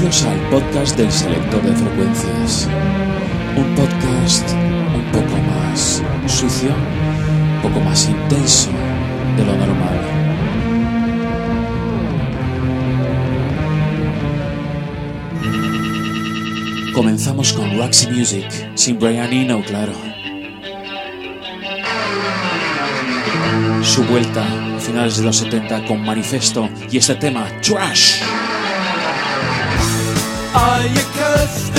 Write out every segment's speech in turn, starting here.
Bienvenidos al podcast del selector de frecuencias. Un podcast un poco más sucio, un poco más intenso de lo normal. Comenzamos con Roxy Music, sin Brian Eno, claro. Su vuelta a finales de los 70 con Manifesto y este tema, Trash. Are you customized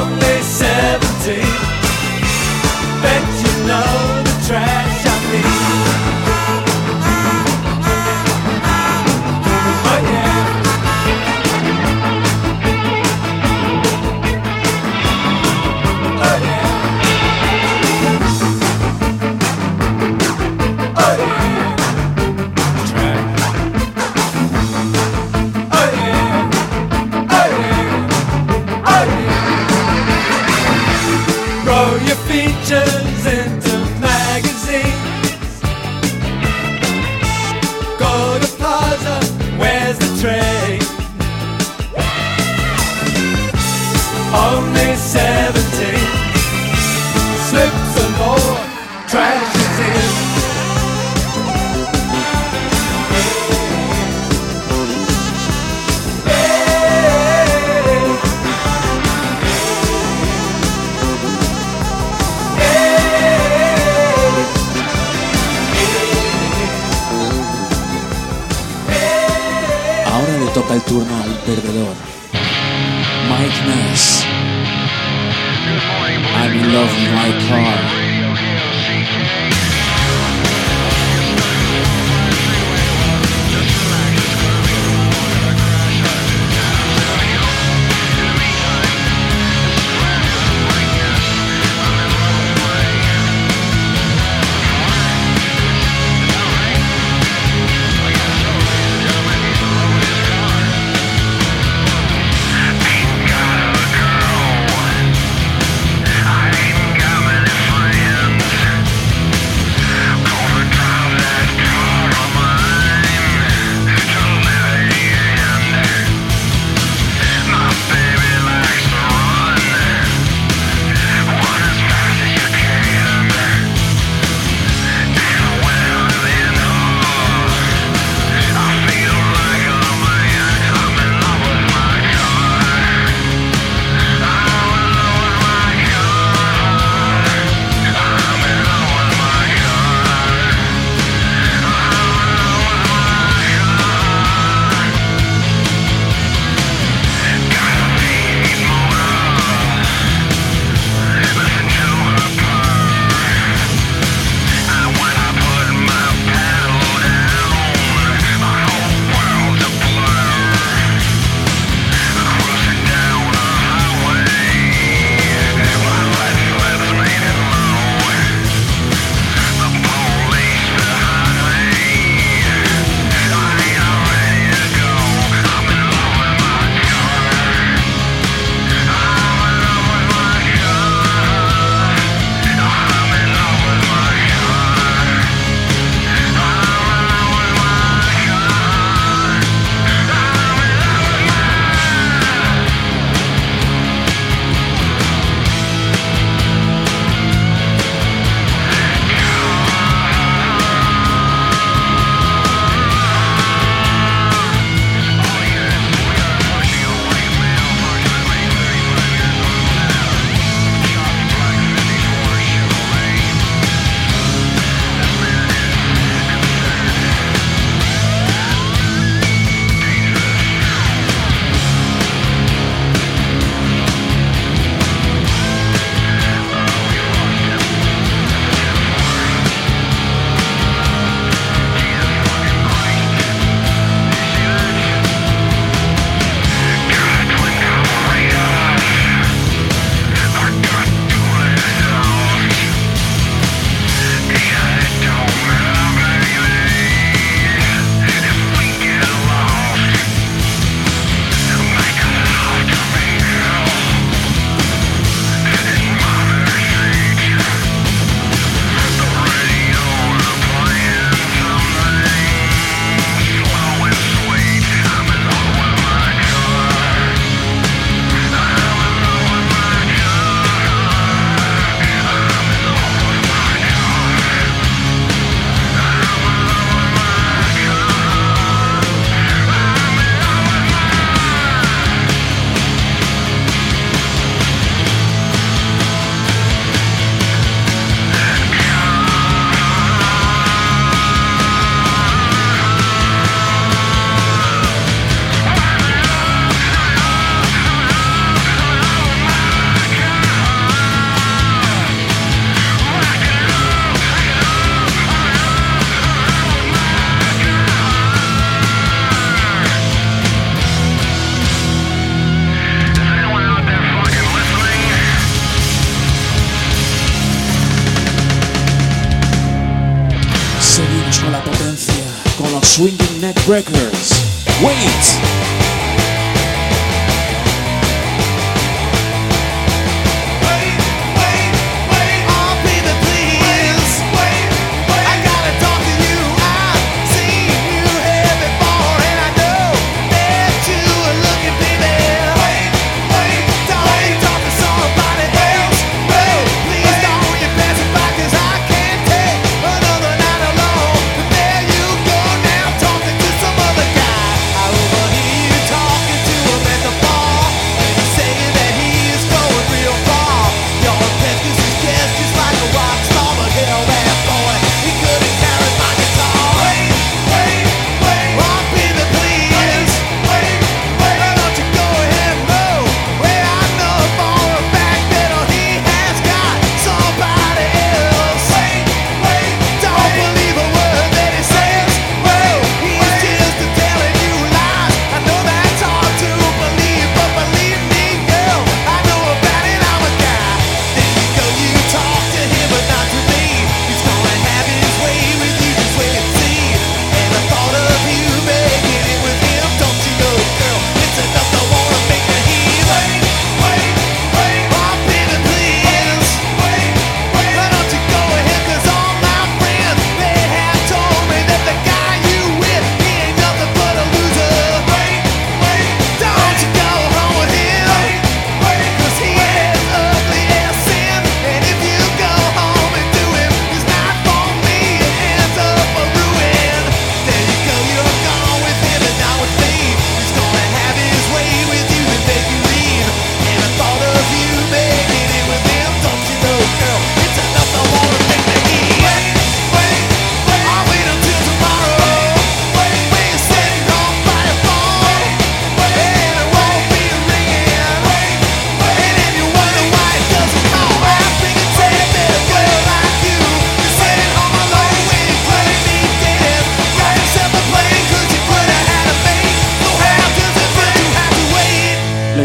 Only 17. Bet you know the trash Love my car. Records. Wait!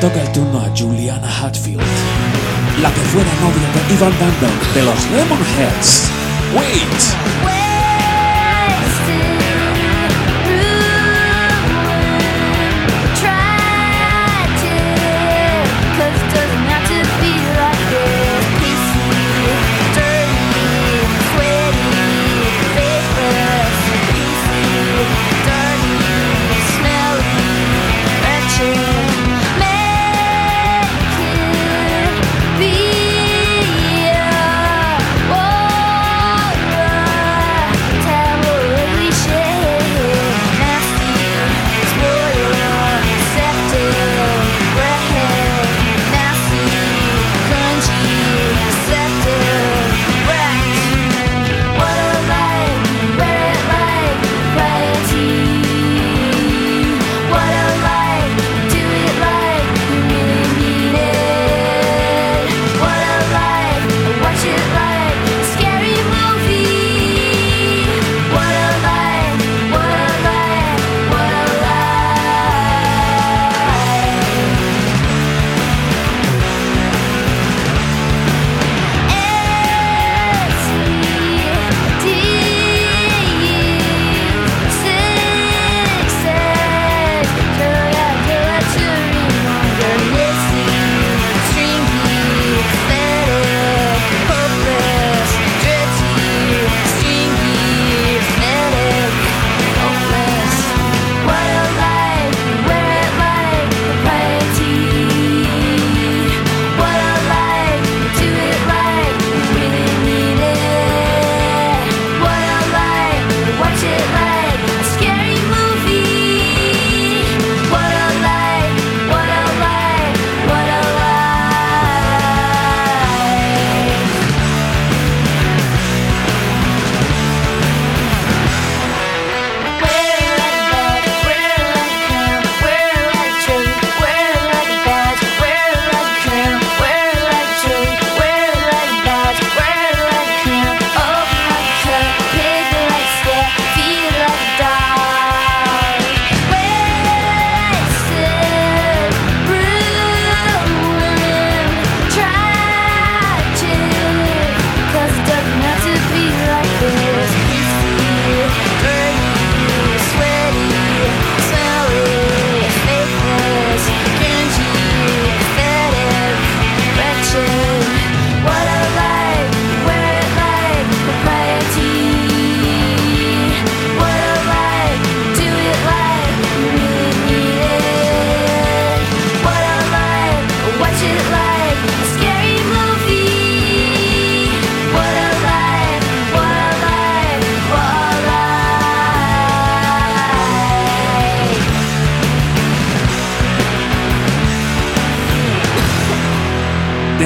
Toca el turno a Juliana Hatfield, la que fuera novia de Ivan Van de los Lemonheads. Wait.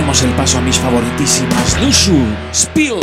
Demos el paso a mis favoritísimas. Lushu, Spill.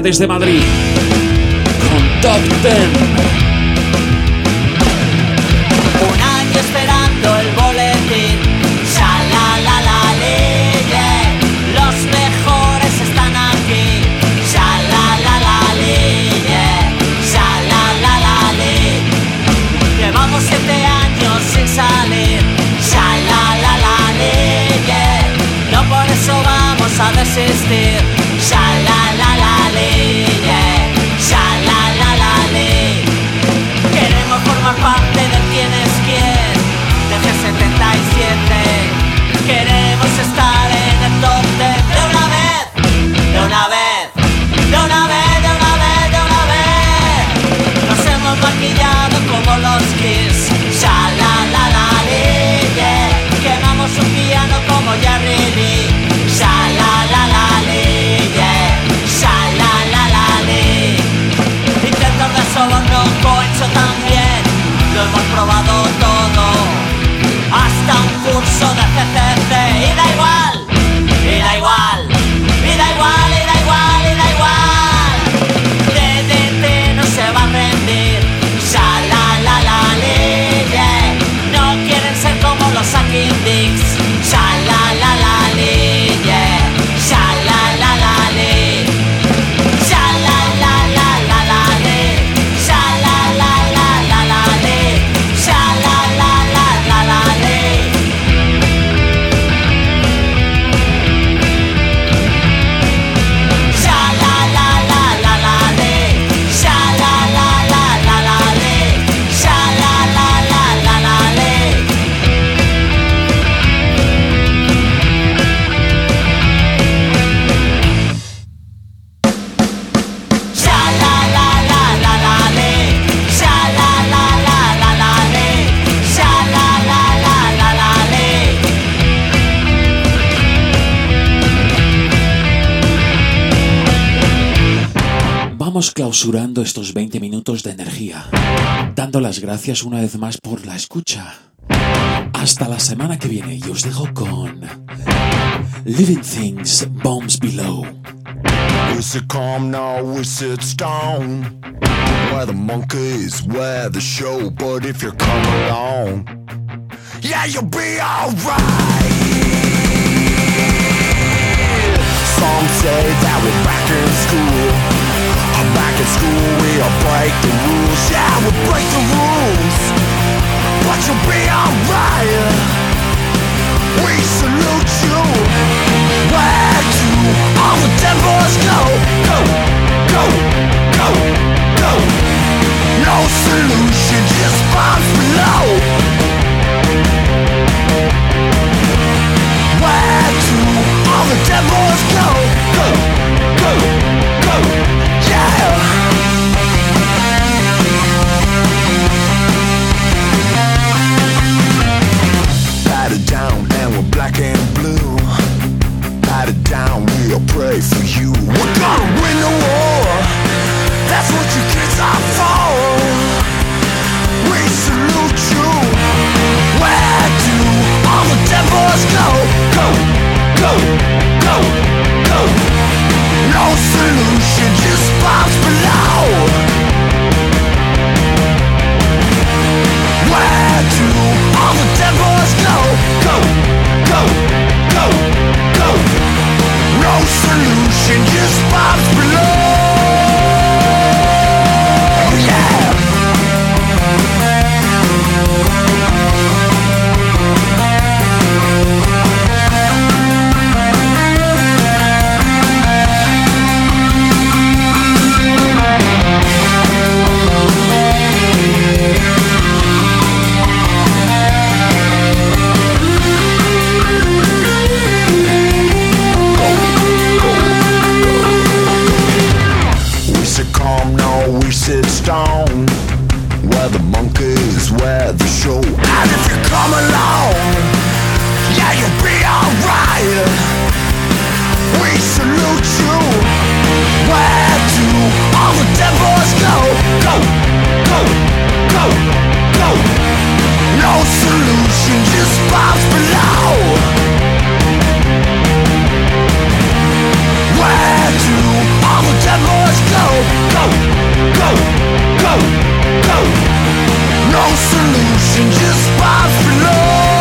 desde Madrid con Top Ten. Vamos clausurando estos 20 minutos de energía, dando las gracias una vez más por la escucha. Hasta la semana que viene y os dejo con Living Things Bombs Below. Is it calm now? Is it storm? Where the monkeys, where the show, but if you come along, yeah, you'll be alright. Some say that we're back in school. Solution, just bombs below. Where do all the devils go? Go, go, go, yeah. Pat it down and we're black and blue. Pat it down, we'll pray for you. We're gonna win the war. That's what you kids are for. must go, go, go, go, go. No solution just bombs below. Where do all the dead boys go? Go, go, go, go. No solution just bombs below. alright. We salute you. Where do all the go? Go, go, go, go. No solution, just bombs below. Where do all the go? Go, go, go, go. No solution, just below.